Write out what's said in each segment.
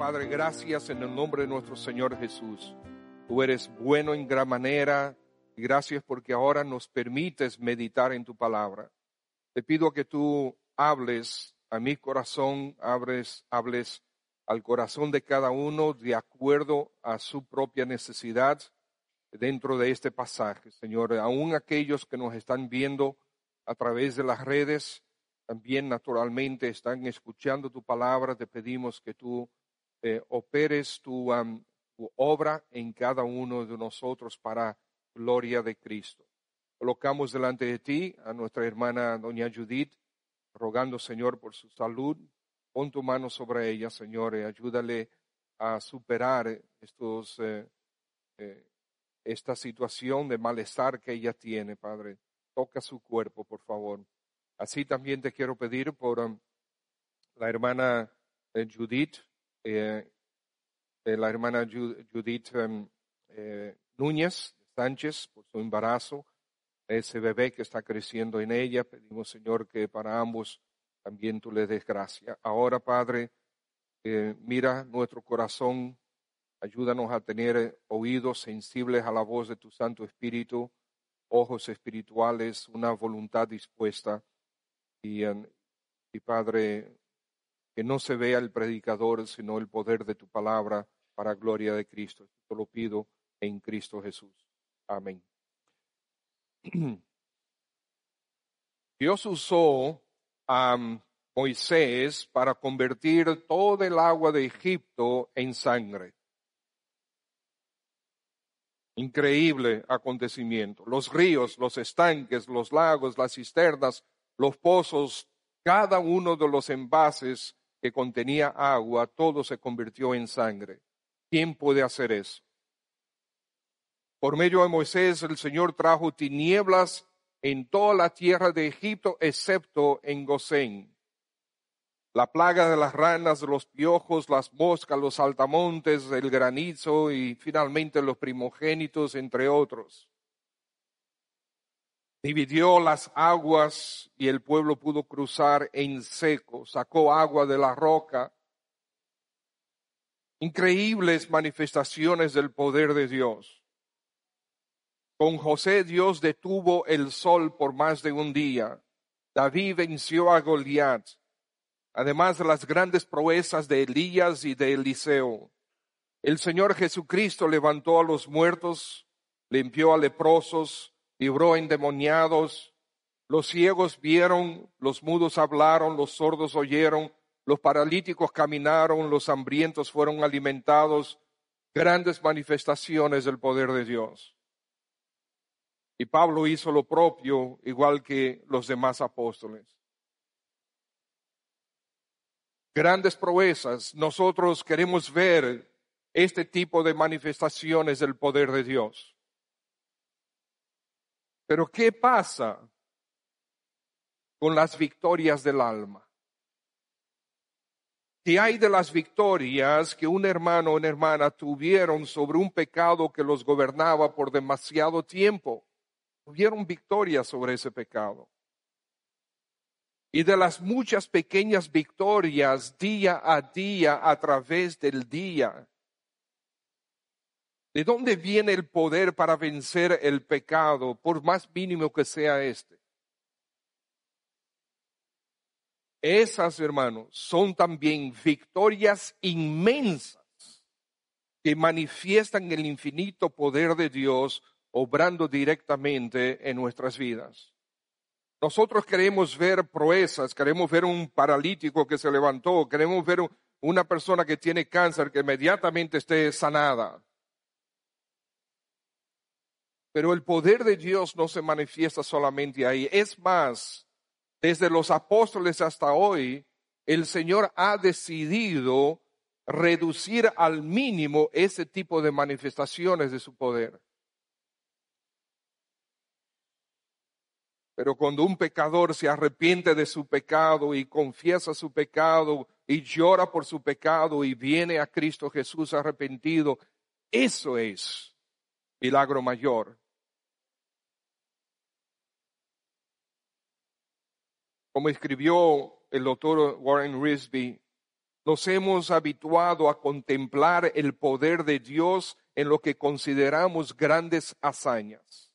Padre, gracias en el nombre de nuestro Señor Jesús. Tú eres bueno en gran manera gracias porque ahora nos permites meditar en tu palabra. Te pido que tú hables a mi corazón, hables, hables al corazón de cada uno de acuerdo a su propia necesidad dentro de este pasaje, Señor. Aún aquellos que nos están viendo a través de las redes, también naturalmente están escuchando tu palabra, te pedimos que tú eh, operes tu, um, obra en cada uno de nosotros para gloria de Cristo. Colocamos delante de ti a nuestra hermana doña Judith, rogando, Señor, por su salud. Pon tu mano sobre ella, Señor, y ayúdale a superar estos, eh, eh, esta situación de malestar que ella tiene, Padre. Toca su cuerpo, por favor. Así también te quiero pedir por la hermana eh, Judith, eh, la hermana Ju- Judith um, eh, Núñez Sánchez, por su embarazo, ese bebé que está creciendo en ella. Pedimos, Señor, que para ambos también tú le des gracia. Ahora, Padre, eh, mira nuestro corazón, ayúdanos a tener oídos sensibles a la voz de tu Santo Espíritu, ojos espirituales, una voluntad dispuesta. Y, y Padre, que no se vea el predicador, sino el poder de tu palabra para gloria de Cristo. Te lo pido en Cristo Jesús. Amén. Dios usó a Moisés para convertir todo el agua de Egipto en sangre. Increíble acontecimiento. Los ríos, los estanques, los lagos, las cisternas, los pozos, cada uno de los envases que contenía agua, todo se convirtió en sangre. ¿Quién puede hacer eso? Por medio de Moisés, el Señor trajo tinieblas en toda la tierra de Egipto, excepto en Gosén. La plaga de las ranas, los piojos, las moscas, los saltamontes, el granizo y finalmente los primogénitos, entre otros. Dividió las aguas y el pueblo pudo cruzar en seco, sacó agua de la roca. Increíbles manifestaciones del poder de Dios. Con José Dios detuvo el sol por más de un día. David venció a Goliat, además de las grandes proezas de Elías y de Eliseo. El Señor Jesucristo levantó a los muertos, limpió a leprosos, libró endemoniados. Los ciegos vieron, los mudos hablaron, los sordos oyeron, los paralíticos caminaron, los hambrientos fueron alimentados. Grandes manifestaciones del poder de Dios. Y Pablo hizo lo propio, igual que los demás apóstoles. Grandes proezas. Nosotros queremos ver este tipo de manifestaciones del poder de Dios. Pero ¿qué pasa con las victorias del alma? ¿Qué hay de las victorias que un hermano o una hermana tuvieron sobre un pecado que los gobernaba por demasiado tiempo? tuvieron victoria sobre ese pecado. Y de las muchas pequeñas victorias día a día a través del día, ¿de dónde viene el poder para vencer el pecado, por más mínimo que sea este? Esas, hermanos, son también victorias inmensas que manifiestan el infinito poder de Dios obrando directamente en nuestras vidas. Nosotros queremos ver proezas, queremos ver un paralítico que se levantó, queremos ver una persona que tiene cáncer que inmediatamente esté sanada. Pero el poder de Dios no se manifiesta solamente ahí. Es más, desde los apóstoles hasta hoy, el Señor ha decidido reducir al mínimo ese tipo de manifestaciones de su poder. Pero cuando un pecador se arrepiente de su pecado y confiesa su pecado y llora por su pecado y viene a Cristo Jesús arrepentido, eso es milagro mayor. Como escribió el doctor Warren Risby, nos hemos habituado a contemplar el poder de Dios en lo que consideramos grandes hazañas.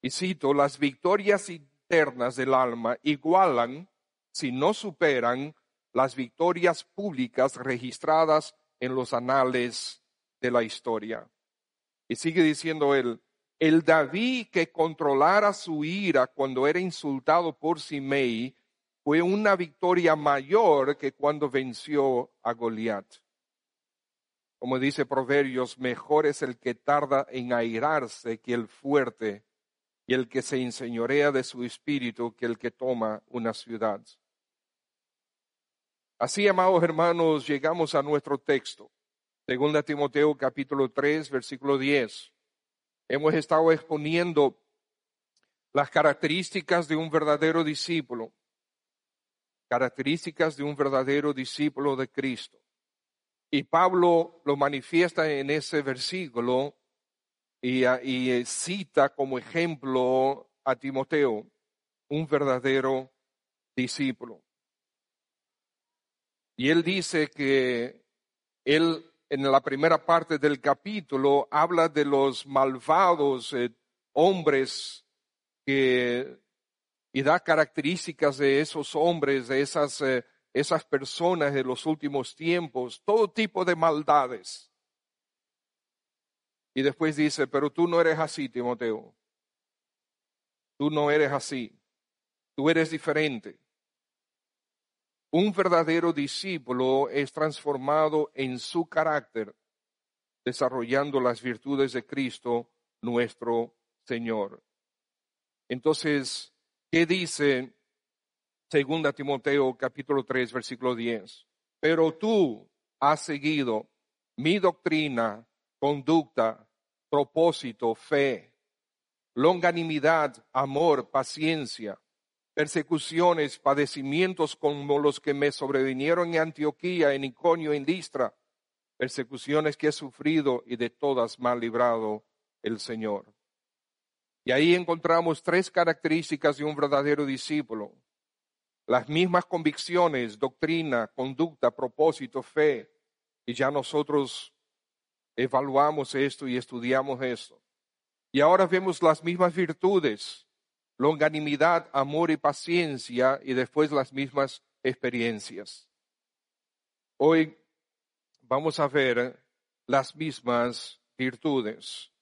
Y cito, las victorias internas del alma igualan, si no superan, las victorias públicas registradas en los anales de la historia. Y sigue diciendo él, el David que controlara su ira cuando era insultado por Simei fue una victoria mayor que cuando venció a Goliat. Como dice Proverbios, mejor es el que tarda en airarse que el fuerte, y el que se enseñorea de su espíritu que el que toma una ciudad. Así, amados hermanos, llegamos a nuestro texto. Segunda Timoteo capítulo 3, versículo 10. Hemos estado exponiendo las características de un verdadero discípulo, características de un verdadero discípulo de Cristo. Y Pablo lo manifiesta en ese versículo y, cita como ejemplo a Timoteo, un verdadero discípulo. Y él dice que él en la primera parte del capítulo habla de los malvados eh, hombres y da características de esos hombres, de esas, eh, esas personas de los últimos tiempos, todo tipo de maldades. Y después dice, pero tú no eres así, Timoteo. Tú no eres así. Tú eres diferente. Un verdadero discípulo es transformado en su carácter, desarrollando las virtudes de Cristo, nuestro Señor. Entonces, ¿qué dice 2 Timoteo capítulo 3 versículo 10? Pero tú has seguido mi doctrina, conducta, propósito, fe, longanimidad, amor, paciencia persecuciones, padecimientos como los que me sobrevinieron en Antioquía, en Iconio, en Listra, persecuciones que he sufrido y de todas me ha librado el Señor. Y ahí encontramos tres características de un verdadero discípulo. Las mismas convicciones, doctrina, conducta, propósito, fe. Y ya nosotros evaluamos esto y estudiamos esto. Y ahora vemos las mismas virtudes, longanimidad, amor y paciencia y después las mismas experiencias. Hoy vamos a ver las mismas virtudes.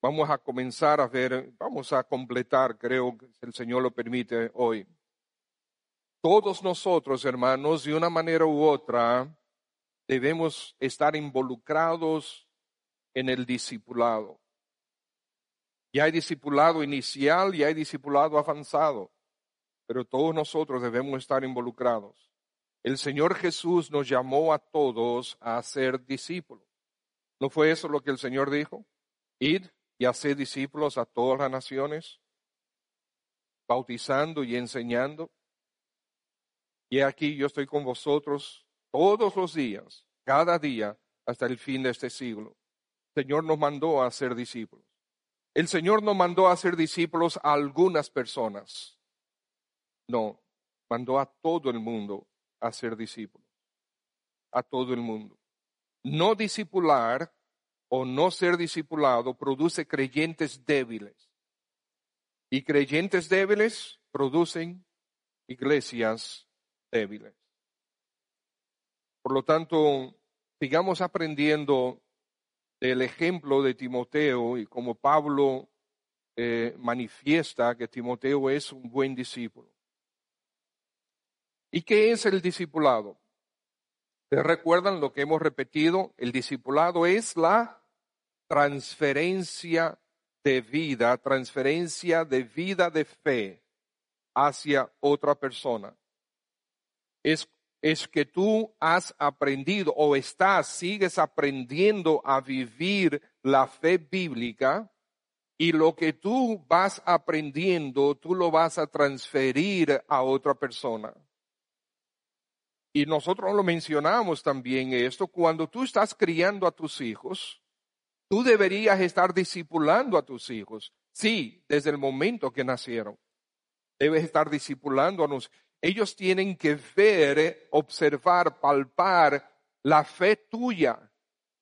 Vamos a comenzar a ver, vamos a completar, creo que el Señor lo permite hoy. Todos nosotros, hermanos, de una manera u otra, debemos estar involucrados en el discipulado. Y hay discipulado inicial y hay discipulado avanzado, pero todos nosotros debemos estar involucrados. El Señor Jesús nos llamó a todos a ser discípulos. ¿No fue eso lo que el Señor dijo? Id y haced discípulos a todas las naciones, bautizando y enseñando. Y aquí yo estoy con vosotros todos los días, cada día, hasta el fin de este siglo. El Señor nos mandó a ser discípulos. El Señor no mandó a ser discípulos a algunas personas. No, mandó a todo el mundo a ser discípulos. A todo el mundo. No discipular o no ser discipulado produce creyentes débiles. Y creyentes débiles producen iglesias débiles. Por lo tanto, sigamos aprendiendo del ejemplo de Timoteo y como Pablo eh, manifiesta que Timoteo es un buen discípulo. ¿Y qué es el discipulado? ¿Se recuerdan lo que hemos repetido? El discipulado es la transferencia de vida, transferencia de vida de fe hacia otra persona. Es, es que tú has aprendido o estás, sigues aprendiendo a vivir la fe bíblica y lo que tú vas aprendiendo, tú lo vas a transferir a otra persona. Y nosotros lo mencionamos también esto, cuando tú estás criando a tus hijos, tú deberías estar discipulando a tus hijos. Sí, desde el momento que nacieron. Debes estar nosotros. Ellos tienen que ver, observar, palpar la fe tuya,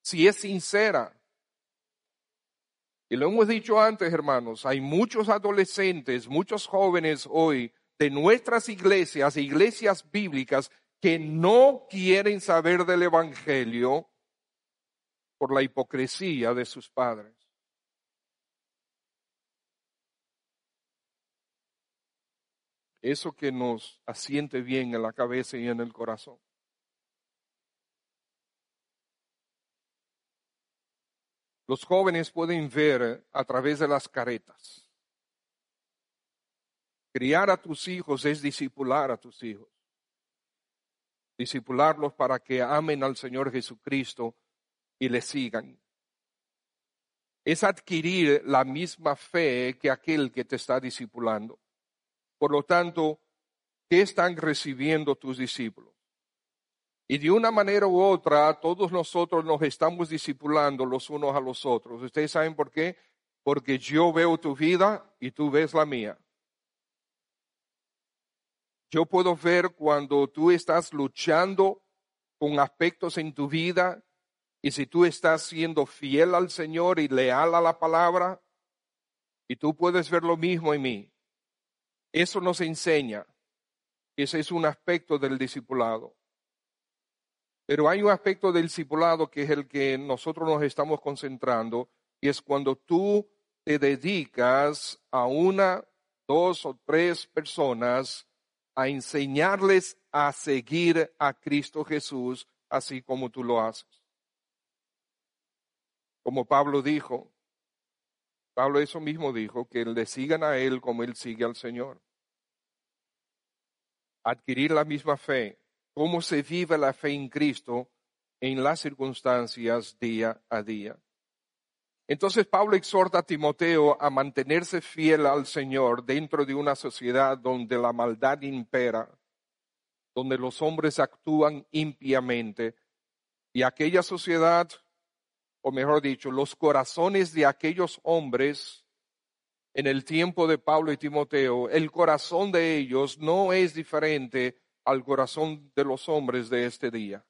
si es sincera. Y lo hemos dicho antes, hermanos, hay muchos adolescentes, muchos jóvenes hoy de nuestras iglesias, iglesias bíblicas, que no quieren saber del Evangelio por la hipocresía de sus padres. Eso que nos asiente bien en la cabeza y en el corazón. Los jóvenes pueden ver a través de las caretas. Criar a tus hijos es discipular a tus hijos disipularlos para que amen al Señor Jesucristo y le sigan. Es adquirir la misma fe que aquel que te está discipulando. Por lo tanto, ¿qué están recibiendo tus discípulos? Y de una manera u otra, todos nosotros nos estamos discipulando los unos a los otros. ¿Ustedes saben por qué? Porque yo veo tu vida y tú ves la mía. Yo puedo ver cuando tú estás luchando con aspectos en tu vida y si tú estás siendo fiel al Señor y leal a la palabra, y tú puedes ver lo mismo en mí. Eso nos enseña. Ese es un aspecto del discipulado. Pero hay un aspecto del discipulado que es el que nosotros nos estamos concentrando, y es cuando tú te dedicas a una, dos o tres personas a enseñarles a seguir a Cristo Jesús así como tú lo haces. Como Pablo dijo, Pablo eso mismo dijo, que le sigan a Él como Él sigue al Señor. Adquirir la misma fe, cómo se vive la fe en Cristo en las circunstancias día a día. Entonces Pablo exhorta a Timoteo a mantenerse fiel al Señor dentro de una sociedad donde la maldad impera, donde los hombres actúan impiamente. Y aquella sociedad, o mejor dicho, los corazones de aquellos hombres en el tiempo de Pablo y Timoteo, el corazón de ellos no es diferente al corazón de los hombres de este día.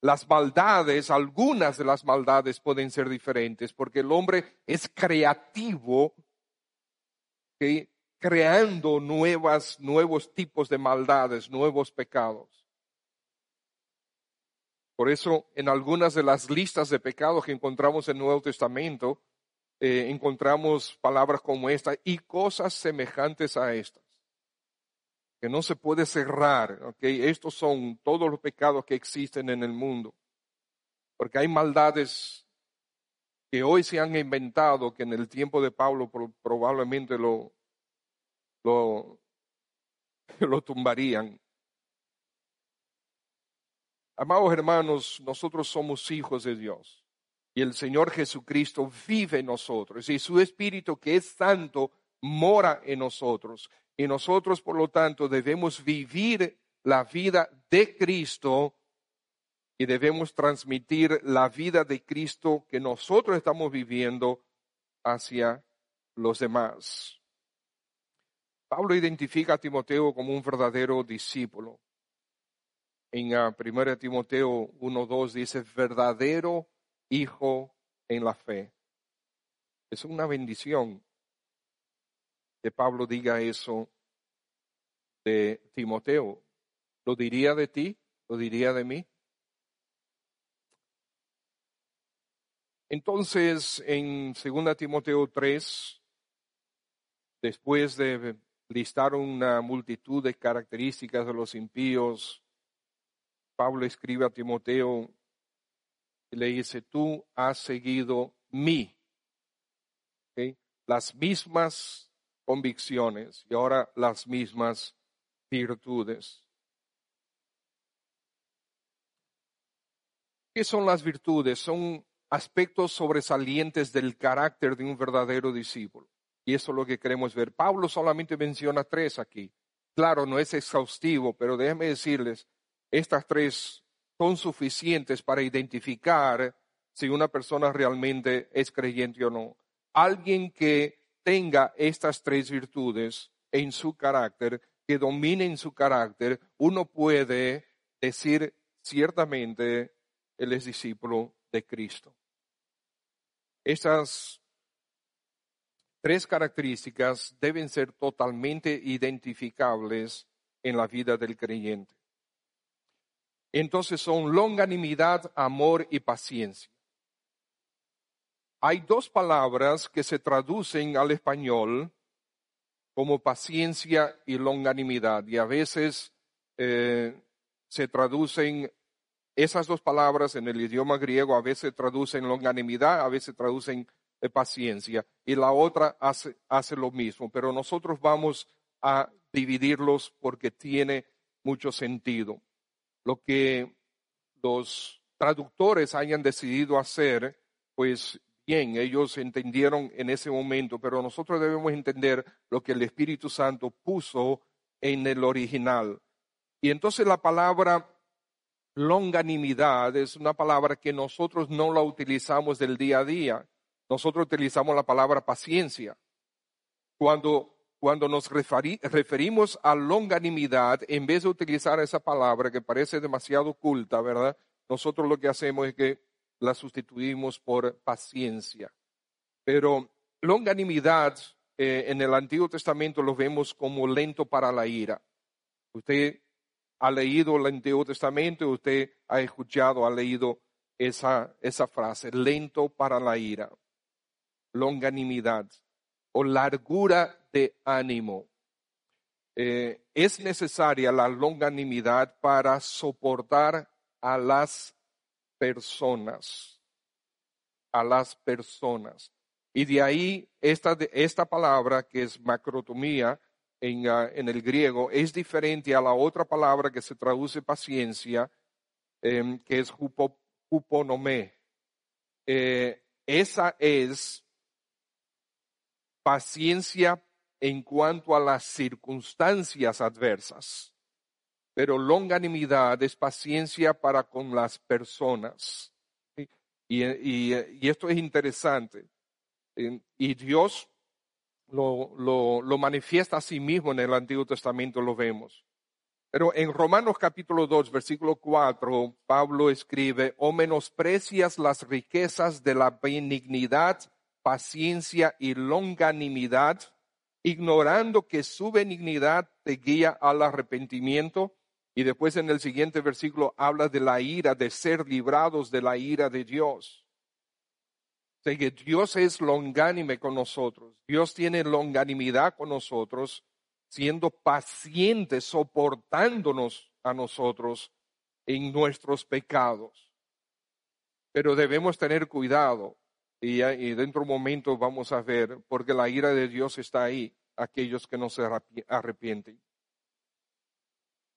Las maldades, algunas de las maldades pueden ser diferentes porque el hombre es creativo, creando nuevas, nuevos tipos de maldades, nuevos pecados. Por eso, en algunas de las listas de pecados que encontramos en el Nuevo Testamento, eh, encontramos palabras como esta y cosas semejantes a estas que no se puede cerrar. ¿okay? Estos son todos los pecados que existen en el mundo. Porque hay maldades que hoy se han inventado que en el tiempo de Pablo probablemente lo, lo, lo tumbarían. Amados hermanos, nosotros somos hijos de Dios y el Señor Jesucristo vive en nosotros y su Espíritu que es santo mora en nosotros. Y nosotros, por lo tanto, debemos vivir la vida de Cristo y debemos transmitir la vida de Cristo que nosotros estamos viviendo hacia los demás. Pablo identifica a Timoteo como un verdadero discípulo. En 1 ah, Timoteo 1.2 dice, verdadero hijo en la fe. Es una bendición que Pablo diga eso de Timoteo. ¿Lo diría de ti? ¿Lo diría de mí? Entonces, en 2 Timoteo 3, después de listar una multitud de características de los impíos, Pablo escribe a Timoteo y le dice, tú has seguido mi las mismas convicciones y ahora las mismas virtudes. ¿Qué son las virtudes? Son aspectos sobresalientes del carácter de un verdadero discípulo. Y eso es lo que queremos ver. Pablo solamente menciona tres aquí. Claro, no es exhaustivo, pero déjenme decirles, estas tres son suficientes para identificar si una persona realmente es creyente o no. Alguien que tenga estas tres virtudes en su carácter, que dominen su carácter, uno puede decir ciertamente, él es discípulo de Cristo. Estas tres características deben ser totalmente identificables en la vida del creyente. Entonces son longanimidad, amor y paciencia. Hay dos palabras que se traducen al español como paciencia y longanimidad y a veces eh, se traducen esas dos palabras en el idioma griego, a veces traducen longanimidad, a veces traducen eh, paciencia y la otra hace, hace lo mismo, pero nosotros vamos a dividirlos porque tiene mucho sentido. Lo que los traductores hayan decidido hacer, pues bien, ellos entendieron en ese momento, pero nosotros debemos entender lo que el Espíritu Santo puso en el original. Y entonces la palabra longanimidad es una palabra que nosotros no la utilizamos del día a día. Nosotros utilizamos la palabra paciencia. Cuando, cuando nos referimos a longanimidad, en vez de utilizar esa palabra que parece demasiado oculta, ¿verdad? Nosotros lo que hacemos es que la sustituimos por paciencia. Pero longanimidad eh, en el Antiguo Testamento lo vemos como lento para la ira. Usted ha leído el Antiguo Testamento, usted ha escuchado, ha leído esa, esa frase, lento para la ira, longanimidad o largura de ánimo. Eh, es necesaria la longanimidad para soportar a las personas, a las personas. Y de ahí esta, esta palabra que es macrotomía en, ah, en, el griego es diferente a la otra palabra que se traduce paciencia, em, que es huponomé. Eh, esa es paciencia en cuanto a las circunstancias adversas pero longanimidad es paciencia para con las personas. Y, esto es interesante. Y Dios lo, lo, manifiesta a sí mismo en el Antiguo Testamento, lo vemos. Pero en Romanos capítulo 2, versículo 4, Pablo escribe, o menosprecias las riquezas de la benignidad, paciencia y longanimidad, ignorando que su benignidad te guía al arrepentimiento y después en el siguiente versículo habla de la ira, de ser librados de la ira de Dios. Que Dios es longánime con nosotros. Dios tiene longanimidad con nosotros, siendo paciente, soportándonos a nosotros en nuestros pecados. Pero debemos tener cuidado y, dentro de un momento vamos a ver, porque la ira de Dios está ahí, aquellos que no se arrepienten.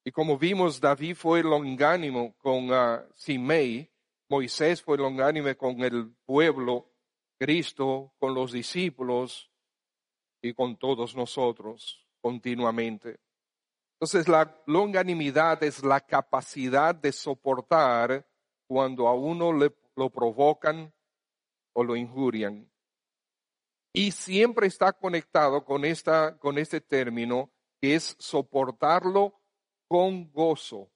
Y como vimos, David fue longánimo con uh, Simei, Moisés fue longánime con el pueblo, Cristo con los discípulos y con todos nosotros continuamente. Entonces la longanimidad es la capacidad de soportar cuando a uno le, lo provocan o lo injurian. Y siempre está conectado con, esta, con este término que es soportarlo con gozo.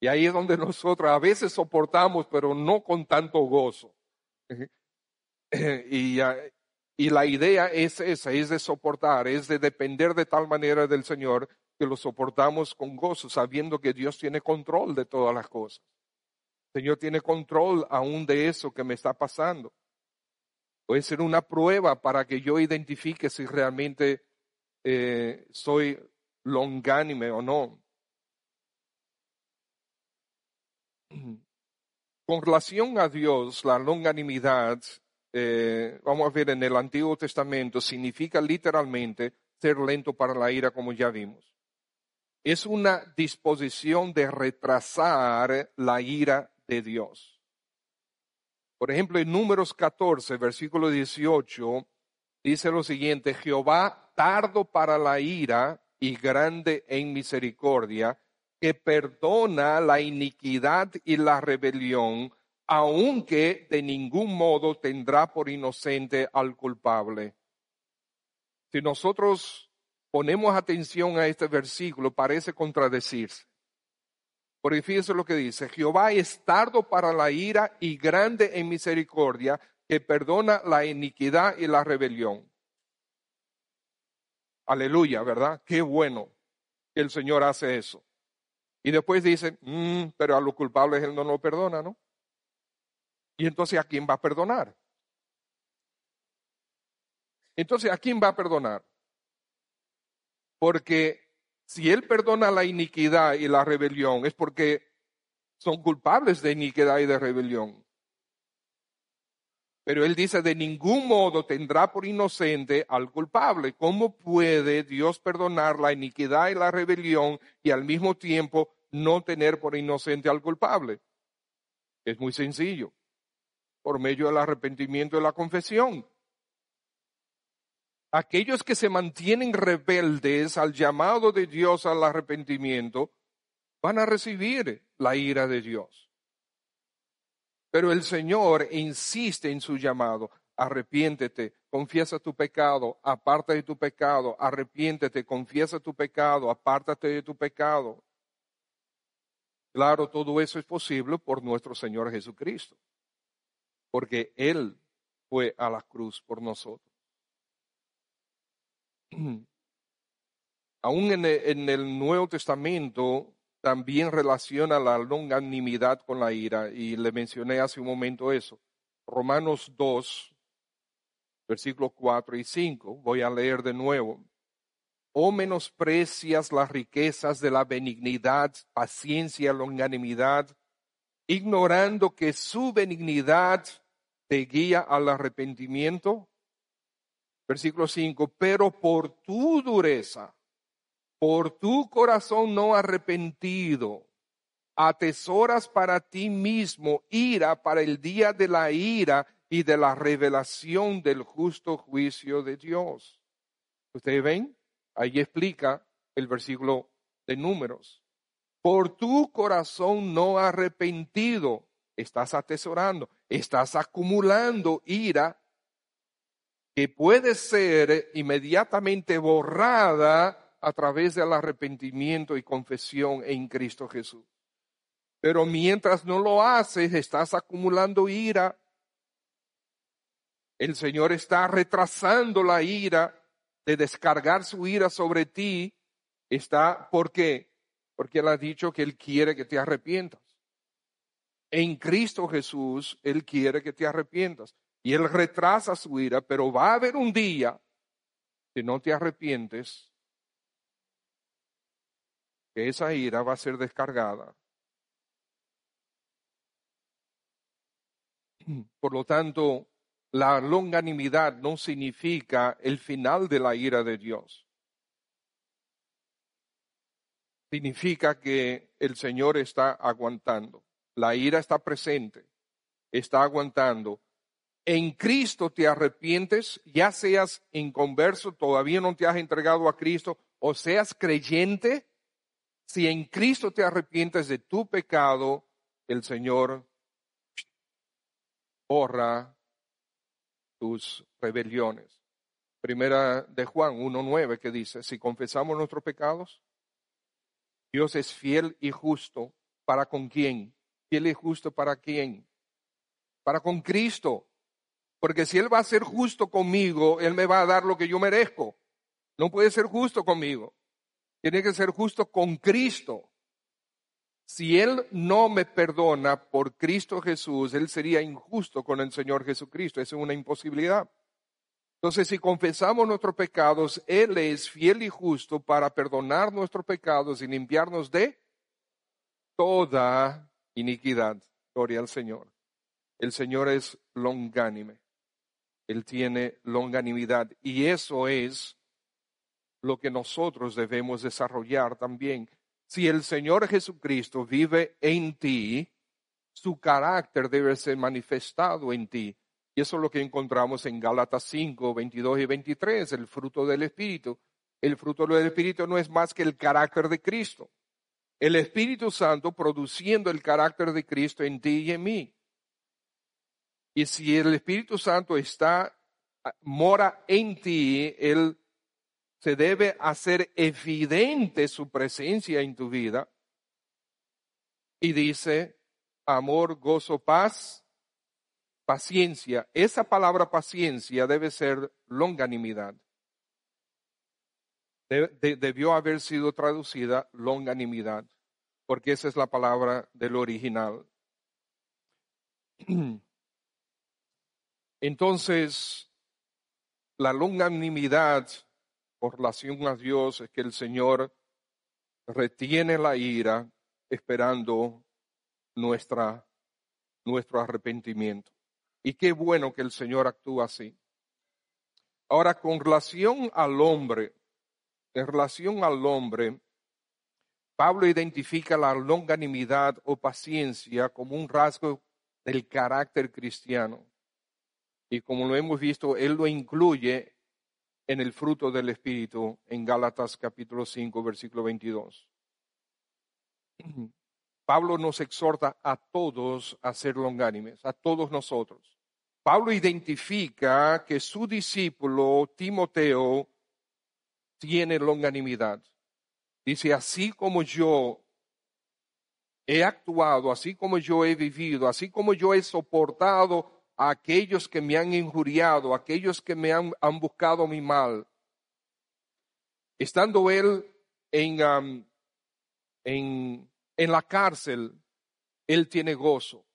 Y ahí es donde nosotros a veces soportamos, pero no con tanto gozo. Y, y la idea es esa, es de soportar, es de depender de tal manera del Señor que lo soportamos con gozo, sabiendo que Dios tiene control de todas las cosas. Señor tiene control aún de eso que me está pasando. Puede ser una prueba para que yo identifique si realmente eh, soy longánime o no. Con relación a Dios, la longanimidad eh, vamos a ver, en el Antiguo Testamento significa literalmente ser lento para la ira, como ya vimos. Es una disposición de retrasar la ira de Dios. Por ejemplo, en Números 14, versículo 18, dice lo siguiente, Jehová tardo para la ira y grande en misericordia, que perdona la iniquidad y la rebelión, aunque de ningún modo tendrá por inocente al culpable. Si nosotros ponemos atención a este versículo, parece contradecirse. Porque fíjense lo que dice, Jehová es tardo para la ira y grande en misericordia, que perdona la iniquidad y la rebelión. Aleluya, ¿verdad? Qué bueno que el Señor hace eso. Y después dice, mm, pero a los culpables Él no lo perdona, ¿no? Y entonces, ¿a quién va a perdonar? Entonces, ¿a quién va a perdonar? Porque si Él perdona la iniquidad y la rebelión, es porque son culpables de iniquidad y de rebelión. Pero Él dice, de ningún modo tendrá por inocente al culpable. ¿Cómo puede Dios perdonar la iniquidad y la rebelión y al mismo tiempo no tener por inocente al culpable? Es muy sencillo por medio del arrepentimiento y la confesión. Aquellos que se mantienen rebeldes al llamado de Dios al arrepentimiento van a recibir la ira de Dios. Pero el Señor insiste en su llamado. Arrepiéntete, confiesa tu pecado, aparta de tu pecado, arrepiéntete, confiesa tu pecado, apártate de tu pecado. Claro, todo eso es posible por nuestro Señor Jesucristo porque Él fue a la cruz por nosotros. Aún en el, Nuevo Testamento también relaciona la longanimidad con la ira, y le mencioné hace un momento eso. Romanos 2, versículos 4 y 5, voy a leer de nuevo. O menosprecias las riquezas de la benignidad, paciencia, longanimidad, ignorando que su benignidad te guía al arrepentimiento. Versículo 5, pero por tu dureza, por tu corazón no arrepentido, atesoras para ti mismo ira para el día de la ira y de la revelación del justo juicio de Dios. ¿Ustedes ven? Ahí explica el versículo de números. Por tu corazón no arrepentido, estás atesorando, estás acumulando ira que puede ser inmediatamente borrada a través del arrepentimiento y confesión en Cristo Jesús. Pero mientras no lo haces, estás acumulando ira. El Señor está retrasando la ira de descargar su ira sobre ti. Está, ¿por qué? Porque Él ha dicho que Él quiere que te arrepientas en Cristo Jesús, Él quiere que te arrepientas. Y Él retrasa su ira, pero va a haber un día que no te arrepientes, que esa ira va a ser descargada. Por lo tanto, la longanimidad no significa el final de la ira de Dios. Significa que el Señor está aguantando. La ira está presente, está aguantando. En Cristo te arrepientes, ya seas inconverso, todavía no te has entregado a Cristo, o seas creyente, si en Cristo te arrepientes de tu pecado, el Señor borra tus rebeliones. Primera de Juan 1.9 que dice, si confesamos nuestros pecados, Dios es fiel y justo para con quién? Él es justo para quién? Para con Cristo. Porque si Él va a ser justo conmigo, Él me va a dar lo que yo merezco. No puede ser justo conmigo. Tiene que ser justo con Cristo. Si Él no me perdona por Cristo Jesús, Él sería injusto con el Señor Jesucristo. Esa es una imposibilidad. Entonces, si confesamos nuestros pecados, Él es fiel y justo para perdonar nuestros pecados y limpiarnos de toda iniquidad. Gloria al Señor. El Señor es longánime. Él tiene longanimidad. Y eso es lo que nosotros debemos desarrollar también. Si el Señor Jesucristo vive en ti, su carácter debe ser manifestado en ti. Y eso es lo que encontramos en Gálatas 5, 22 y 23, el fruto del Espíritu. El fruto del Espíritu no es más que el carácter de Cristo. El Espíritu Santo produciendo el carácter de Cristo en ti y en mí. Y si el Espíritu Santo está, mora en ti, Él se debe hacer evidente su presencia en tu vida. Y dice, amor, gozo, paz, paciencia. Esa palabra paciencia debe ser longanimidad. debió haber sido traducida longanimidad, porque esa es la palabra del original. Entonces, la longanimidad por relación a Dios es que el Señor retiene la ira esperando nuestra, nuestro arrepentimiento. Y qué bueno que el Señor actúa así. Ahora, con relación al hombre, en relación al hombre, Pablo identifica la longanimidad o paciencia como un rasgo del carácter cristiano. Y como lo hemos visto, él lo incluye en el fruto del Espíritu en Gálatas capítulo 5, versículo 22. Pablo nos exhorta a todos a ser longánimes, a todos nosotros. Pablo identifica que su discípulo Timoteo tiene longanimidad. Dice, así como yo he actuado, así como yo he vivido, así como yo he soportado a aquellos que me han injuriado, aquellos que me han, buscado mi mal. Estando él en, en, en, la cárcel, él tiene gozo.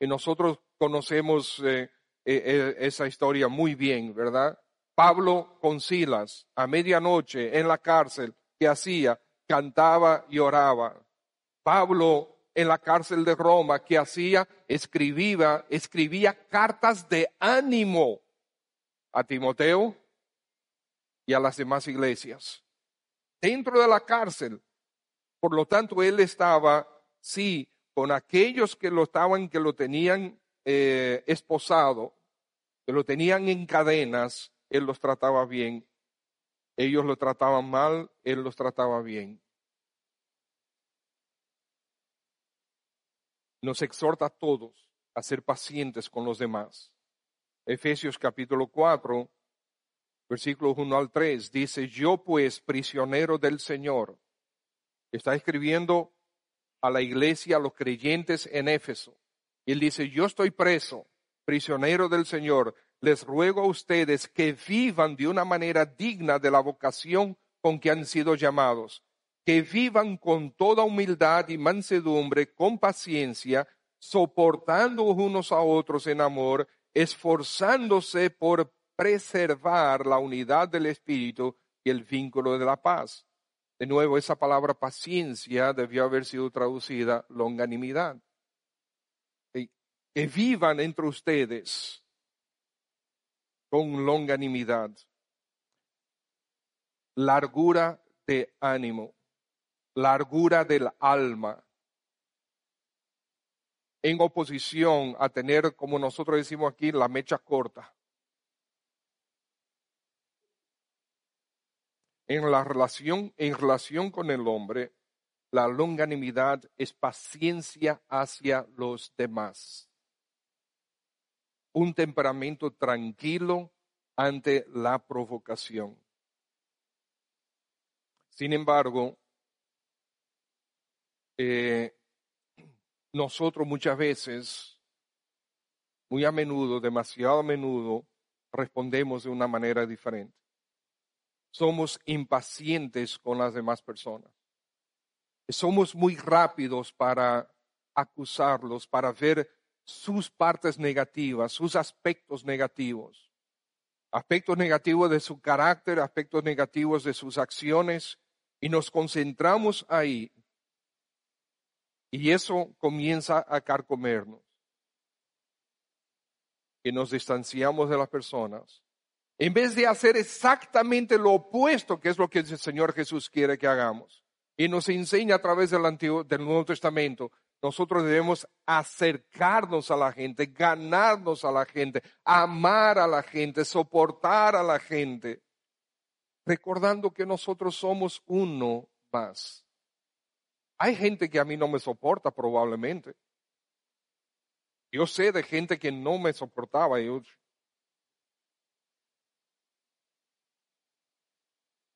Y nosotros conocemos eh, eh, eh, esa historia muy bien, ¿verdad? Pablo con Silas a medianoche en la cárcel, ¿qué hacía? Cantaba y oraba. Pablo en la cárcel de Roma que hacía, escribía, escribía cartas de ánimo a Timoteo y a las demás iglesias. Dentro de la cárcel. Por lo tanto, él estaba, sí, con aquellos que lo estaban, que lo tenían eh, esposado, que lo tenían en cadenas, él los trataba bien. Ellos lo trataban mal, él los trataba bien. Nos exhorta a todos a ser pacientes con los demás. Efesios capítulo 4, versículos 1 al 3, dice, yo pues, prisionero del Señor, está escribiendo a la iglesia, a los creyentes en Éfeso. él dice, yo estoy preso, prisionero del Señor, les ruego a ustedes que vivan de una manera digna de la vocación con que han sido llamados que vivan con toda humildad y mansedumbre, con paciencia, soportando unos a otros en amor, esforzándose por preservar la unidad del Espíritu y el vínculo de la paz. De nuevo, esa palabra paciencia debió haber sido traducida longanimidad. Que vivan entre ustedes con longanimidad, largura de ánimo largura del alma, en oposición a tener, como nosotros decimos aquí, la mecha corta. En la relación, en relación con el hombre, la longanimidad es paciencia hacia los demás. Un temperamento tranquilo ante la provocación. Sin embargo, eh, nosotros muchas veces, muy a menudo, demasiado a menudo, respondemos de una manera diferente. Somos impacientes con las demás personas. Somos muy rápidos para acusarlos, para ver sus partes negativas, sus aspectos negativos. Aspectos negativos de su carácter, aspectos negativos de sus acciones, y nos concentramos ahí y eso comienza a carcomernos. que nos distanciamos de las personas, en vez de hacer exactamente lo opuesto, que es lo que el Señor Jesús quiere que hagamos, y nos enseña a través del, Antiguo, del Nuevo Testamento, nosotros debemos acercarnos a la gente, ganarnos a la gente, amar a la gente, soportar a la gente, recordando que nosotros somos uno más. Hay gente que a mí no me soporta probablemente. Yo sé de gente que no me soportaba.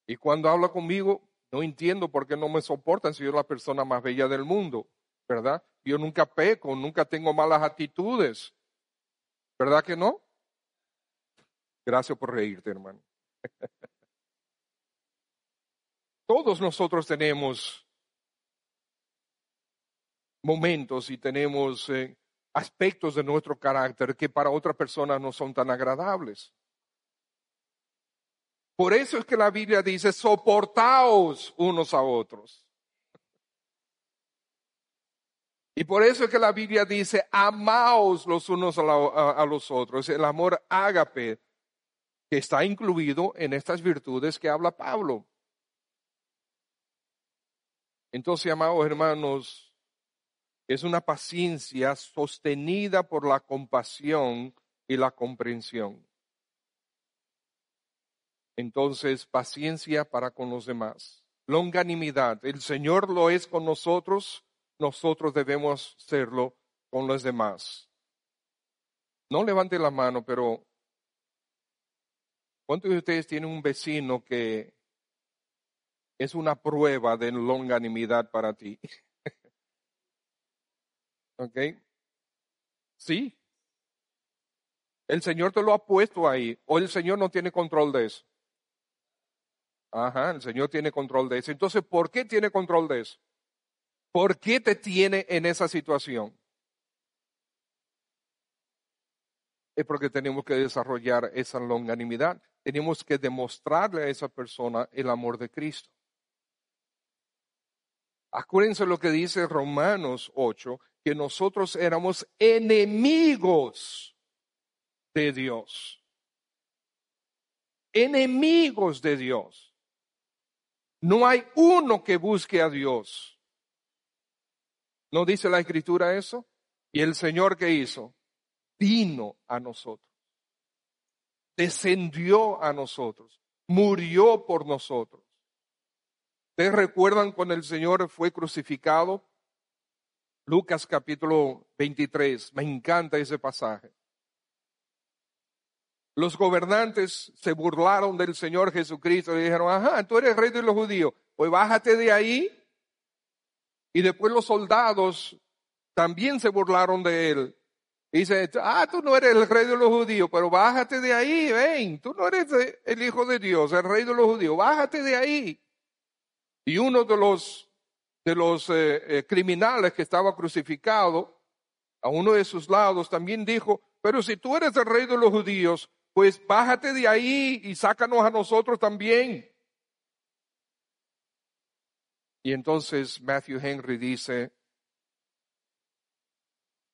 y cuando habla conmigo, no entiendo por qué no me soportan si yo soy la persona más bella del mundo, ¿verdad? Yo nunca peco, nunca tengo malas actitudes. ¿Verdad que no? Gracias por reírte, hermano. Todos nosotros tenemos momentos y tenemos eh, aspectos de nuestro carácter que para otras personas no son tan agradables. Por eso es que la Biblia dice, soportaos unos a otros. Y por eso es que la Biblia dice, amaos los unos a, los otros. El amor ágape, que está incluido en estas virtudes que habla Pablo. Entonces, amados hermanos, es una paciencia sostenida por la compasión y la comprensión. Entonces, paciencia para con los demás. Longanimidad. El Señor lo es con nosotros, nosotros debemos serlo con los demás. No levante la mano, pero ¿cuántos de ustedes tienen un vecino que es una prueba de longanimidad para ti? ¿Ok? Sí. El Señor te lo ha puesto ahí, o el Señor no tiene control de eso. Ajá, el Señor tiene control de eso. Entonces, ¿por qué tiene control de eso? ¿Por qué te tiene en esa situación? Es porque tenemos que desarrollar esa longanimidad. Tenemos que demostrarle a esa persona el amor de Cristo. Acuérdense lo que dice Romanos 8, que nosotros éramos enemigos de Dios. Enemigos de Dios. No hay uno que busque a Dios. ¿No dice la escritura eso? Y el Señor que hizo, vino a nosotros, descendió a nosotros, murió por nosotros. ¿Ustedes recuerdan cuando el Señor fue crucificado? Lucas capítulo 23, me encanta ese pasaje. Los gobernantes se burlaron del Señor Jesucristo y dijeron, ajá, tú eres rey de los judíos, pues bájate de ahí. Y después los soldados también se burlaron de él. Y dice, ah, tú no eres el rey de los judíos, pero bájate de ahí, ven, tú no eres el hijo de Dios, el rey de los judíos, bájate de ahí. Y uno de los, de los eh, eh, criminales que estaba crucificado, a uno de sus lados, también dijo, pero si tú eres el rey de los judíos, pues bájate de ahí y sácanos a nosotros también. Y entonces Matthew Henry dice,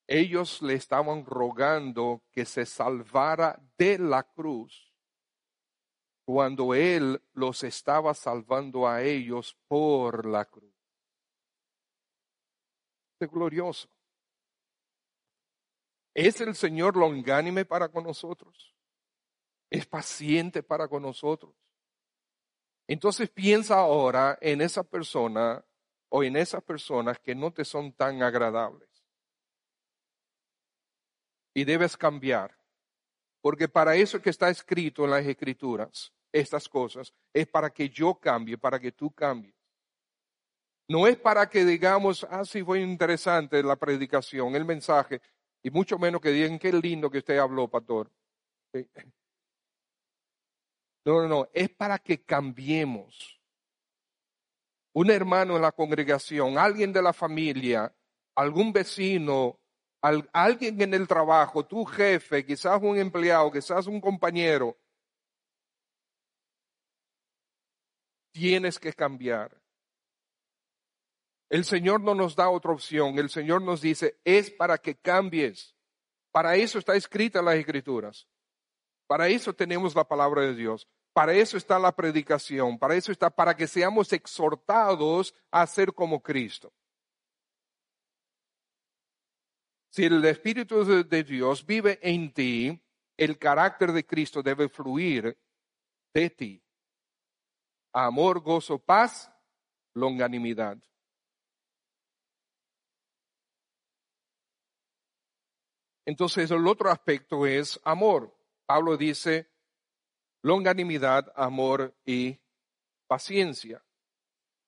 ellos le estaban rogando que se salvara de la cruz cuando él los estaba salvando a ellos por la cruz. Es glorioso. ¿Es el Señor longánime para con nosotros? es paciente para con nosotros. Entonces piensa ahora en esa persona o en esas personas que no te son tan agradables. Y debes cambiar. Porque para eso que está escrito en las escrituras, estas cosas, es para que yo cambie, para que tú cambies. No es para que digamos, ah, sí, fue interesante la predicación, el mensaje, y mucho menos que digan, qué lindo que usted habló, pastor. No, no, no, es para que cambiemos. Un hermano en la congregación, alguien de la familia, algún vecino, alguien en el trabajo, tu jefe, quizás un empleado, quizás un compañero, tienes que cambiar. El Señor no nos da otra opción. El Señor nos dice, es para que cambies, Para eso está escrita las escrituras. Para eso tenemos la palabra de Dios. Para eso está la predicación. Para eso está, para que seamos exhortados a ser como Cristo. Si el Espíritu de Dios vive en ti, el carácter de Cristo debe fluir de ti. Amor, gozo, paz, longanimidad. Entonces el otro aspecto es amor. Pablo dice longanimidad, amor y paciencia.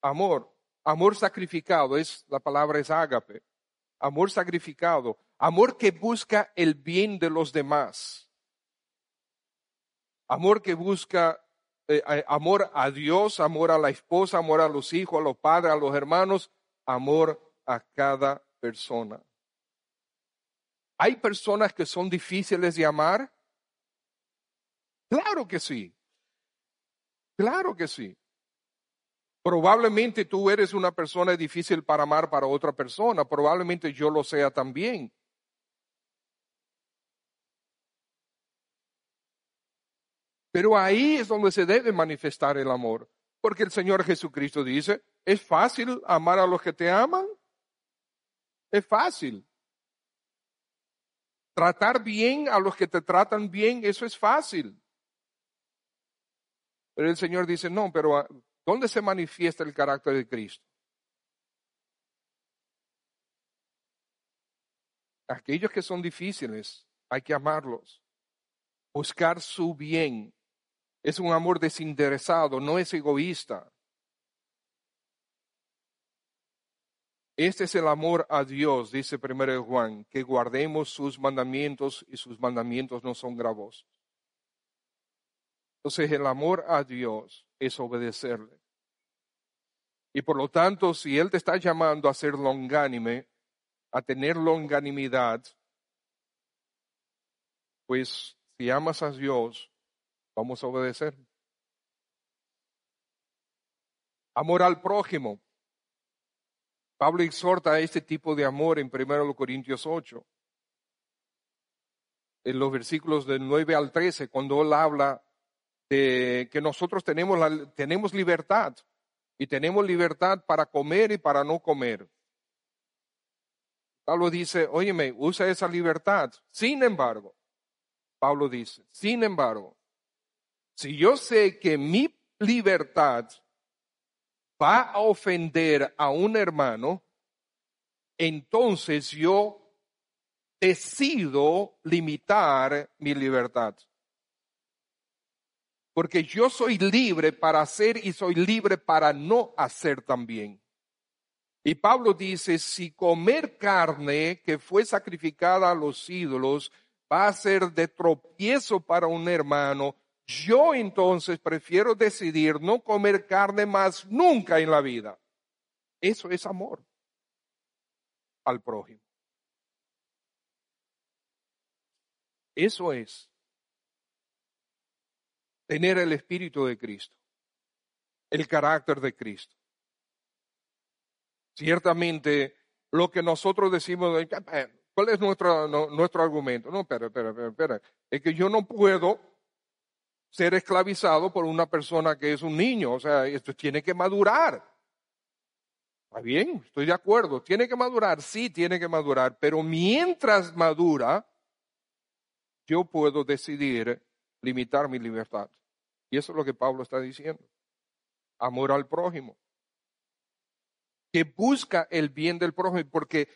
Amor, amor sacrificado es la palabra es ágape. Amor sacrificado, amor que busca el bien de los demás. Amor que busca eh, eh, amor a Dios, amor a la esposa, amor a los hijos, a los padres, a los hermanos, amor a cada persona. ¿Hay personas que son difíciles de amar? Claro que sí. Claro que sí. Probablemente tú eres una persona difícil para amar para otra persona. Probablemente yo lo sea también. Pero ahí es donde se debe manifestar el amor. Porque el Señor Jesucristo dice, ¿es fácil amar a los que te aman? Es fácil. Tratar bien a los que te tratan bien, eso es fácil. Pero el Señor dice, no, pero ah, ¿dónde se manifiesta el carácter de Cristo? Aquellos que son difíciles, hay que amarlos. Buscar su bien. Es un amor desinteresado, no es egoísta. Este es el amor a Dios, dice primero Juan, que guardemos sus mandamientos y sus mandamientos no son gravosos. Entonces el amor a Dios es obedecerle. Y por lo tanto, si Él te está llamando a ser longánime, a tener longanimidad, pues si amas a Dios, vamos a obedecer. Amor al prójimo. Pablo exhorta a este tipo de amor en 1 Corintios 8. En los versículos del 9 al 13, cuando él habla de que nosotros tenemos, la, tenemos libertad y tenemos libertad para comer y para no comer. Pablo dice, óyeme, usa esa libertad. Sin embargo, Pablo dice, sin embargo, si yo sé que mi libertad va a ofender a un hermano, entonces yo decido limitar mi libertad. Porque yo soy libre para hacer y soy libre para no hacer también. Y Pablo dice, si comer carne que fue sacrificada a los ídolos va a ser de tropiezo para un hermano, yo entonces prefiero decidir no comer carne más nunca en la vida. Eso es amor al prójimo. Eso es tener el espíritu de Cristo, el carácter de Cristo. Ciertamente, lo que nosotros decimos, ¿cuál es nuestro, nuestro argumento? No, espera, espera, espera, es que yo no puedo ser esclavizado por una persona que es un niño. O sea, esto tiene que madurar. Está bien, estoy de acuerdo. Tiene que madurar, sí, tiene que madurar. Pero mientras madura, yo puedo decidir limitar mi libertad. Y eso es lo que Pablo está diciendo. Amor al prójimo. Que busca el bien del prójimo, porque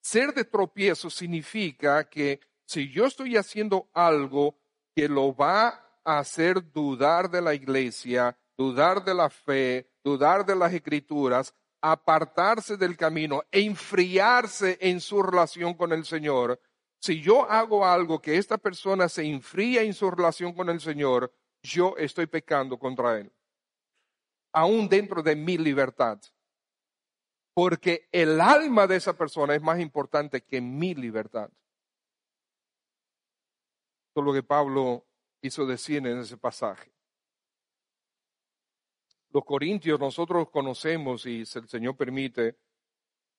ser de tropiezo significa que si yo estoy haciendo algo que lo va hacer dudar de la iglesia, dudar de la fe, dudar de las escrituras, apartarse del camino e enfriarse en su relación con el Señor. Si yo hago algo que esta persona se enfría en su relación con el Señor, yo estoy pecando contra Él, aún dentro de mi libertad. Porque el alma de esa persona es más importante que mi libertad. Todo lo que Pablo quiso decir en ese pasaje. Los corintios nosotros conocemos y si el Señor permite,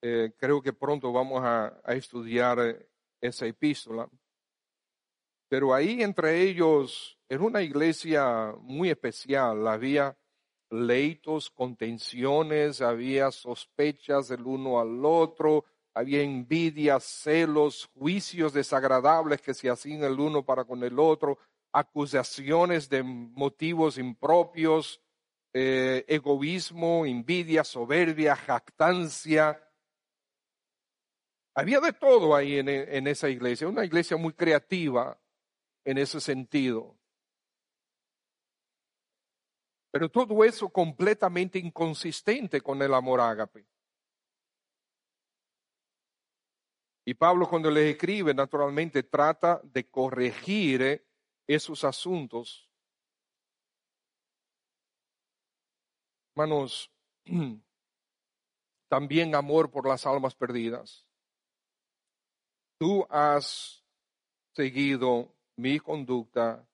eh, creo que pronto vamos a, estudiar esa epístola. Pero ahí entre ellos era una iglesia muy especial, había leitos, contenciones, había sospechas del uno al otro, había envidia, celos, juicios desagradables que se hacían el uno para con el otro, acusaciones de motivos impropios, eh, egoísmo, envidia, soberbia, jactancia. Había de todo ahí en, esa iglesia, una iglesia muy creativa en ese sentido. Pero todo eso completamente inconsistente con el amor ágape. Y Pablo cuando les escribe, naturalmente trata de corregir esos asuntos. Hermanos, también amor por las almas perdidas. Tú has seguido mi conducta,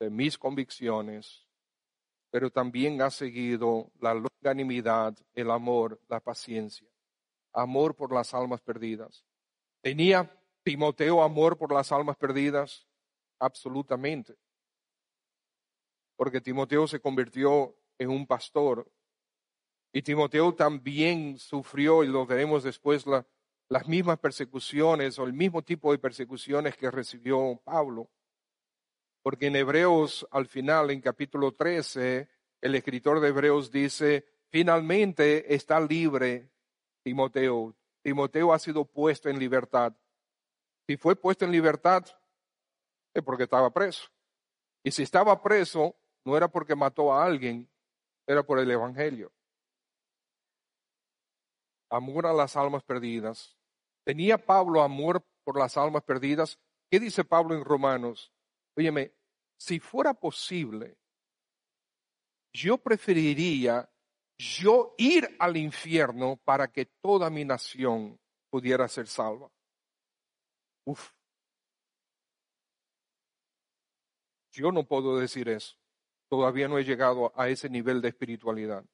mis convicciones, pero también has seguido la longanimidad, el amor, la paciencia amor por las almas perdidas. ¿Tenía Timoteo amor por las almas perdidas? Absolutamente. Porque Timoteo se convirtió en un pastor. Y Timoteo también sufrió, y lo veremos después, las mismas persecuciones o el mismo tipo de persecuciones que recibió Pablo. Porque en Hebreos, al final, en capítulo 13, el escritor de Hebreos dice, finalmente está libre Timoteo. Timoteo ha sido puesto en libertad. Si fue puesto en libertad, porque estaba preso. Y si estaba preso, no era porque mató a alguien, era por el Evangelio. Amor a las almas perdidas. ¿Tenía Pablo amor por las almas perdidas? ¿Qué dice Pablo en Romanos? Óyeme, si fuera posible, yo preferiría yo ir al infierno para que toda mi nación pudiera ser salva. Uf. Yo no puedo decir eso. Todavía no he llegado a ese nivel de espiritualidad.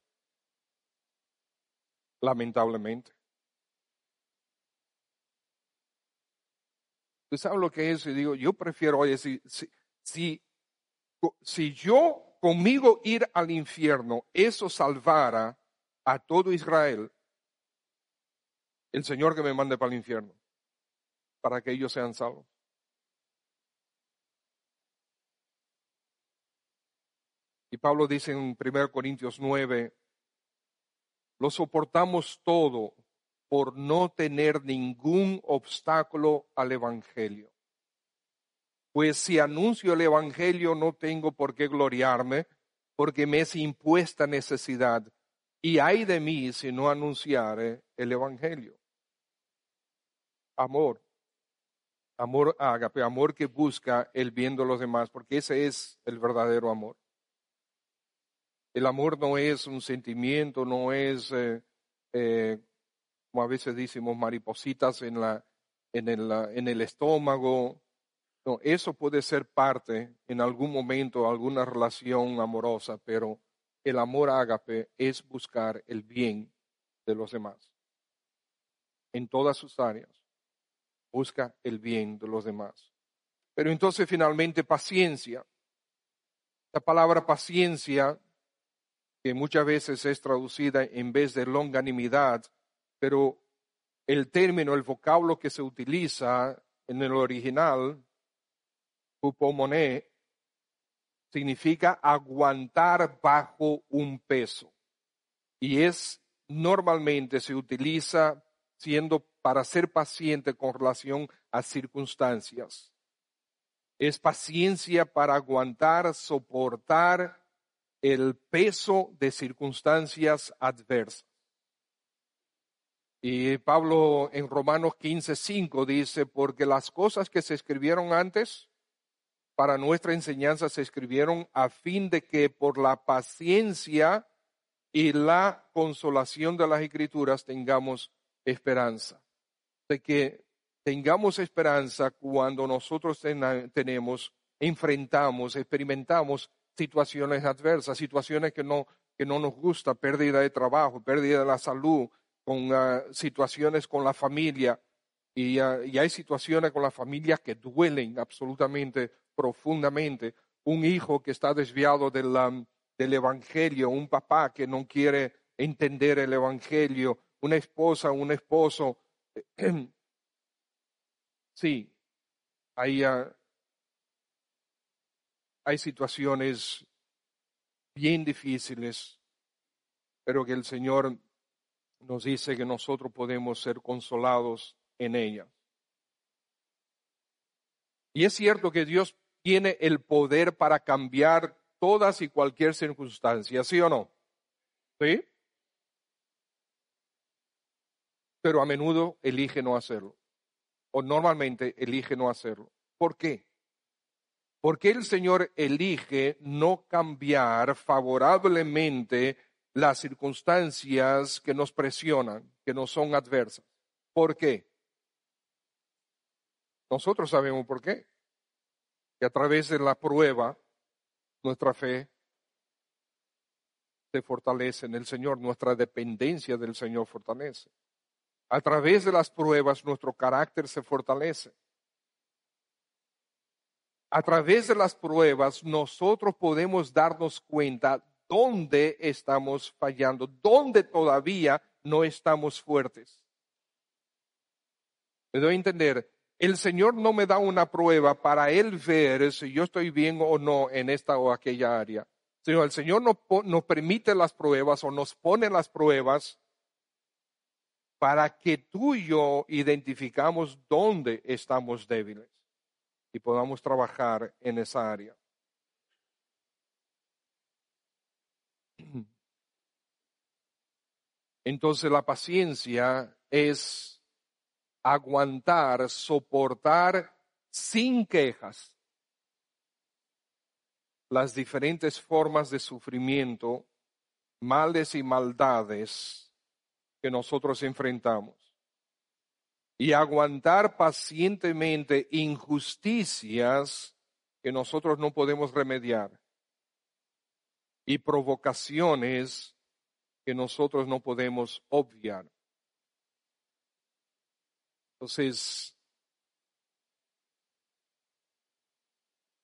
Lamentablemente. ¿Tú sabes lo que es? Y digo, yo prefiero, oye, si, si, si yo conmigo ir al infierno, eso salvara a todo Israel, el Señor que me mande para el infierno, para que ellos sean salvos. Y Pablo dice en 1 Corintios 9, lo soportamos todo por no tener ningún obstáculo al Evangelio. Pues si anuncio el Evangelio no tengo por qué gloriarme, porque me es impuesta necesidad. Y hay de mí si no anunciare el Evangelio. Amor. Amor ágape, amor que busca el bien de los demás, porque ese es el verdadero amor. El amor no es un sentimiento, no es, eh, eh, como a veces decimos, maripositas en, la, el estómago, no, eso puede ser parte en algún momento, alguna relación amorosa, pero el amor ágape es buscar el bien de los demás. En todas sus áreas. Busca el bien de los demás. Pero entonces finalmente paciencia. La palabra paciencia, que muchas veces es traducida en vez de longanimidad, pero el término, el vocablo que se utiliza en el original Upomoné significa aguantar bajo un peso. Y es normalmente se utiliza siendo para ser paciente con relación a circunstancias. Es paciencia para aguantar, soportar el peso de circunstancias adversas. Y Pablo en Romanos 15:5 dice, porque las cosas que se escribieron antes para nuestra enseñanza se escribieron a fin de que por la paciencia y la consolación de las escrituras tengamos esperanza. De que tengamos esperanza cuando nosotros tenemos, enfrentamos, experimentamos situaciones adversas, situaciones que no, que no nos gusta, pérdida de trabajo, pérdida de la salud, con ah, situaciones con la familia, y, y hay situaciones con la familia que duelen absolutamente profundamente. Un hijo que está desviado del, del Evangelio, un papá que no quiere entender el Evangelio, una esposa, un esposo. Sí, hay, hay situaciones bien difíciles, pero que el Señor nos dice que nosotros podemos ser consolados en ellas. Y es cierto que Dios tiene el poder para cambiar todas y cualquier circunstancia, ¿sí o no? ¿Sí? Pero a menudo elige no hacerlo. O normalmente elige no hacerlo. ¿Por qué? Porque el Señor elige no cambiar favorablemente las circunstancias que nos presionan, que nos son adversas. ¿Por qué? Nosotros sabemos por qué. Que a través de la prueba, nuestra fe se fortalece en el Señor, nuestra dependencia del Señor fortalece. A través de las pruebas, nuestro carácter se fortalece. A través de las pruebas, nosotros podemos darnos cuenta dónde estamos fallando, dónde todavía no estamos fuertes. Me doy a entender, el Señor no me da una prueba para Él ver si yo estoy bien o no en esta o aquella área. Sino el Señor nos, nos permite las pruebas o nos pone las pruebas para que tú y yo identificamos dónde estamos débiles y podamos trabajar en esa área. Entonces la paciencia es aguantar, soportar sin quejas las diferentes formas de sufrimiento, males y maldades que nosotros enfrentamos. Y aguantar pacientemente injusticias que nosotros no podemos remediar. Y provocaciones que nosotros no podemos obviar. Entonces,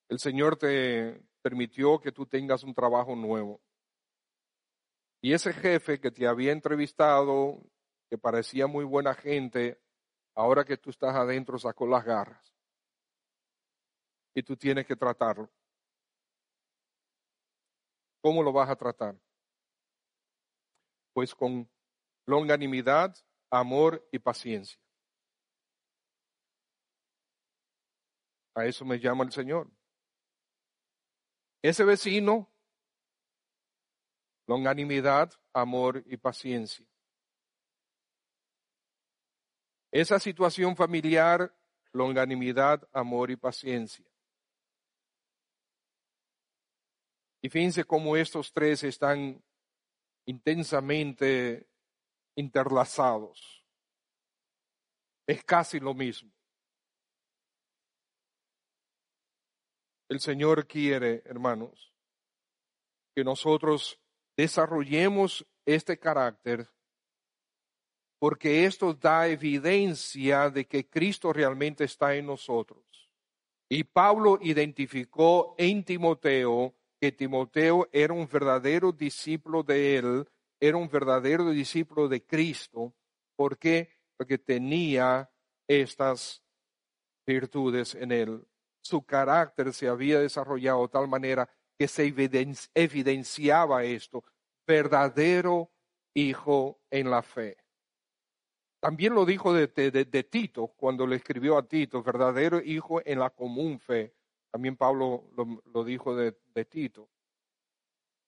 el Señor te permitió que tú tengas un trabajo nuevo. Y ese jefe que te había entrevistado, que parecía muy buena gente, ahora que tú estás adentro sacó las garras. Y tú tienes que tratarlo. ¿Cómo lo vas a tratar? pues con longanimidad, amor y paciencia. A eso me llama el Señor. Ese vecino, longanimidad, amor y paciencia. Esa situación familiar, longanimidad, amor y paciencia. Y fíjense cómo estos tres están intensamente interlazados. Es casi lo mismo. El Señor quiere, hermanos, que nosotros desarrollemos este carácter porque esto da evidencia de que Cristo realmente está en nosotros. Y Pablo identificó en Timoteo que Timoteo era un verdadero discípulo de él, era un verdadero discípulo de Cristo. ¿Por qué? Porque tenía estas virtudes en él. Su carácter se había desarrollado de tal manera que se evidenciaba esto, verdadero hijo en la fe. También lo dijo de, Tito cuando le escribió a Tito, verdadero hijo en la común fe. También Pablo lo, dijo de, de Tito.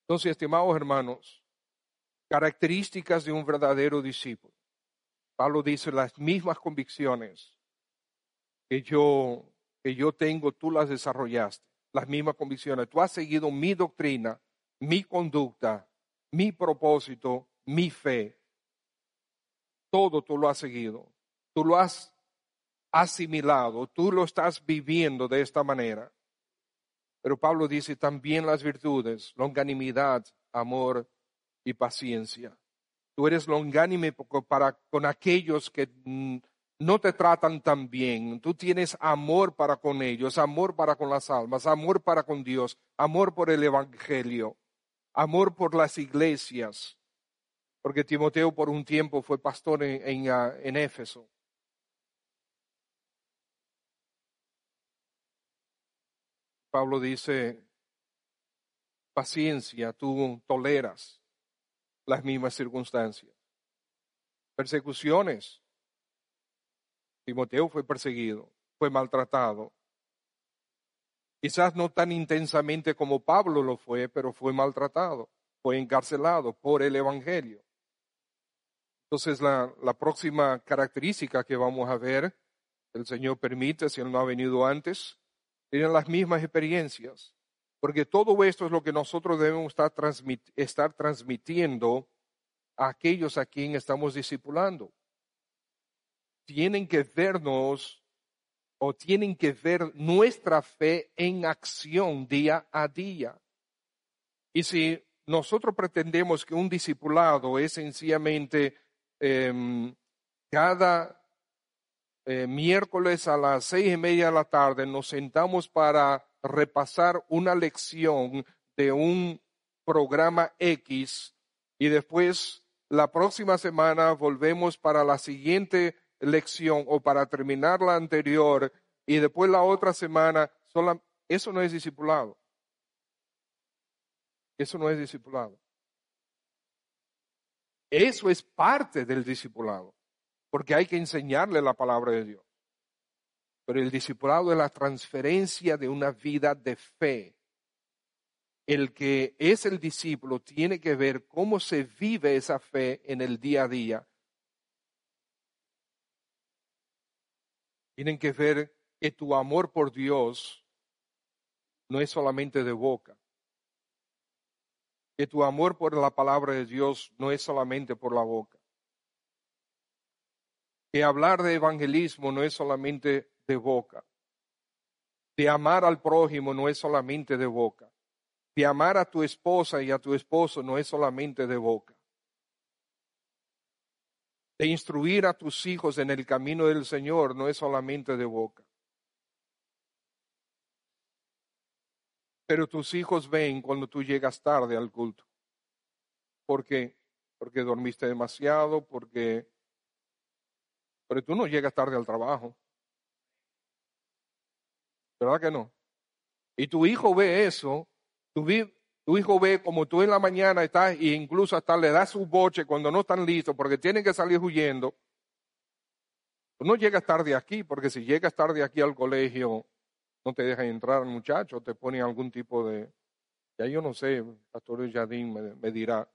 Entonces, estimados hermanos, características de un verdadero discípulo. Pablo dice las mismas convicciones que yo, que yo tengo, tú las desarrollaste. Las mismas convicciones. Tú has seguido mi doctrina, mi conducta, mi propósito, mi fe. Todo tú lo has seguido. Tú lo has asimilado, tú lo estás viviendo de esta manera. Pero Pablo dice también las virtudes, longanimidad, amor y paciencia. Tú eres longánime para con aquellos que no te tratan tan bien, tú tienes amor para con ellos, amor para con las almas, amor para con Dios, amor por el Evangelio, amor por las iglesias, porque Timoteo por un tiempo fue pastor ah, en Éfeso. Pablo dice, paciencia, tú toleras las mismas circunstancias. Persecuciones. Timoteo fue perseguido, fue maltratado. Quizás no tan intensamente como Pablo lo fue, pero fue maltratado, fue encarcelado por el Evangelio. Entonces la, próxima característica que vamos a ver, el Señor permite, si Él no ha venido antes, tienen las mismas experiencias. Porque todo esto es lo que nosotros debemos estar, estar transmitiendo a aquellos a quien estamos discipulando. Tienen que vernos o tienen que ver nuestra fe en acción día a día. Y si nosotros pretendemos que un discipulado es sencillamente em, cada eh, miércoles a las seis y media de la tarde nos sentamos para repasar una lección de un programa X y después la próxima semana volvemos para la siguiente lección o para terminar la anterior y después la otra semana, eso no es discipulado. Eso no es discipulado. Eso es parte del discipulado porque hay que enseñarle la palabra de Dios. Pero el discipulado es la transferencia de una vida de fe. El que es el discípulo tiene que ver cómo se vive esa fe en el día a día. Tienen que ver que tu amor por Dios no es solamente de boca. Que tu amor por la palabra de Dios no es solamente por la boca que hablar de evangelismo no es solamente de boca. De amar al prójimo no es solamente de boca. De amar a tu esposa y a tu esposo no es solamente de boca. De instruir a tus hijos en el camino del Señor no es solamente de boca. Pero tus hijos ven cuando tú llegas tarde al culto. ¿Por qué? Porque dormiste demasiado, porque pero tú no llegas tarde al trabajo. ¿Verdad que no? Y tu hijo ve eso, tu, tu hijo ve como tú en la mañana estás e incluso hasta le das su boche cuando no están listos porque tienen que salir huyendo. Tú no llegas tarde aquí porque si llegas tarde aquí al colegio no te dejan entrar muchacho, te ponen algún tipo de... Ya yo no sé, Pastor Jardín me, me dirá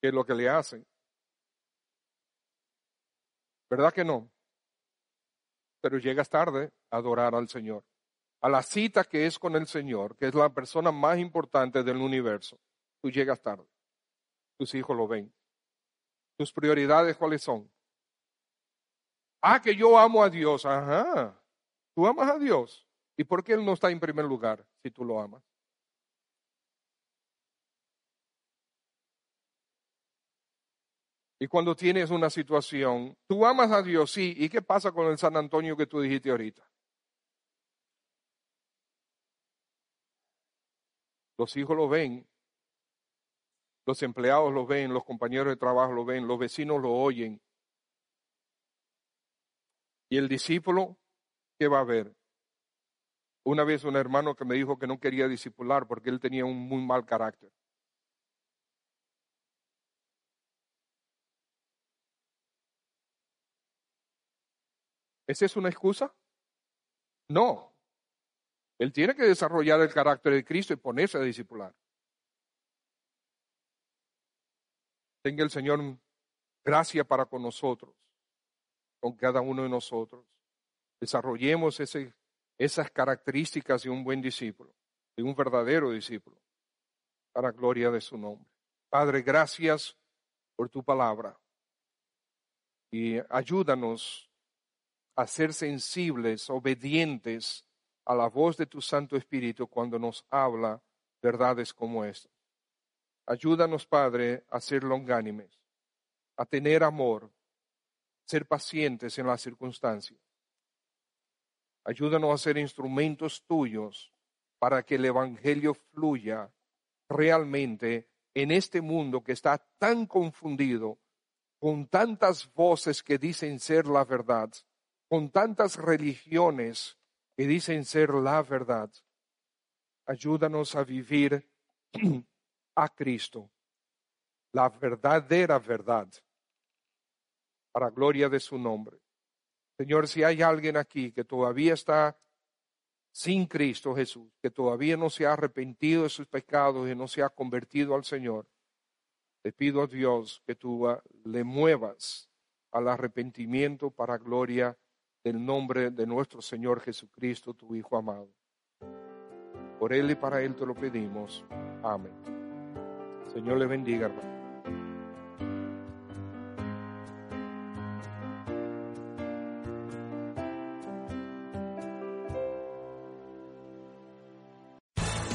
qué es lo que le hacen. ¿Verdad que no? Pero llegas tarde a adorar al Señor. A la cita que es con el Señor, que es la persona más importante del universo. Tú llegas tarde. Tus hijos lo ven. ¿Tus prioridades cuáles son? Ah, que yo amo a Dios. Ajá. Tú amas a Dios. ¿Y por qué Él no está en primer lugar si tú lo amas? Y cuando tienes una situación, tú amas a Dios, sí. ¿Y qué pasa con el San Antonio que tú dijiste ahorita? Los hijos lo ven, los empleados lo ven, los compañeros de trabajo lo ven, los vecinos lo oyen. Y el discípulo, ¿qué va a ver? Una vez un hermano que me dijo que no quería discipular porque él tenía un muy mal carácter. ¿Esa es una excusa? No. Él tiene que desarrollar el carácter de Cristo y ponerse a discipular. Tenga el Señor gracia para con nosotros, con cada uno de nosotros. Desarrollemos ese, esas características de un buen discípulo, de un verdadero discípulo, para gloria de su nombre. Padre, gracias por tu palabra y ayúdanos a ser sensibles, obedientes a la voz de tu Santo Espíritu cuando nos habla verdades como estas. Ayúdanos, Padre, a ser longánimes, a tener amor, ser pacientes en las circunstancias. Ayúdanos a ser instrumentos tuyos para que el Evangelio fluya realmente en este mundo que está tan confundido, con tantas voces que dicen ser la verdad, con tantas religiones que dicen ser la verdad. Ayúdanos a vivir a Cristo, la verdadera verdad, para gloria de su nombre. Señor, si hay alguien aquí que todavía está sin Cristo Jesús, que todavía no se ha arrepentido de sus pecados y no se ha convertido al Señor, te pido a Dios que tú ah, le muevas al arrepentimiento para gloria del nombre de nuestro Señor Jesucristo, tu Hijo amado. Por Él y para Él te lo pedimos. Amén. Señor le bendiga, hermano.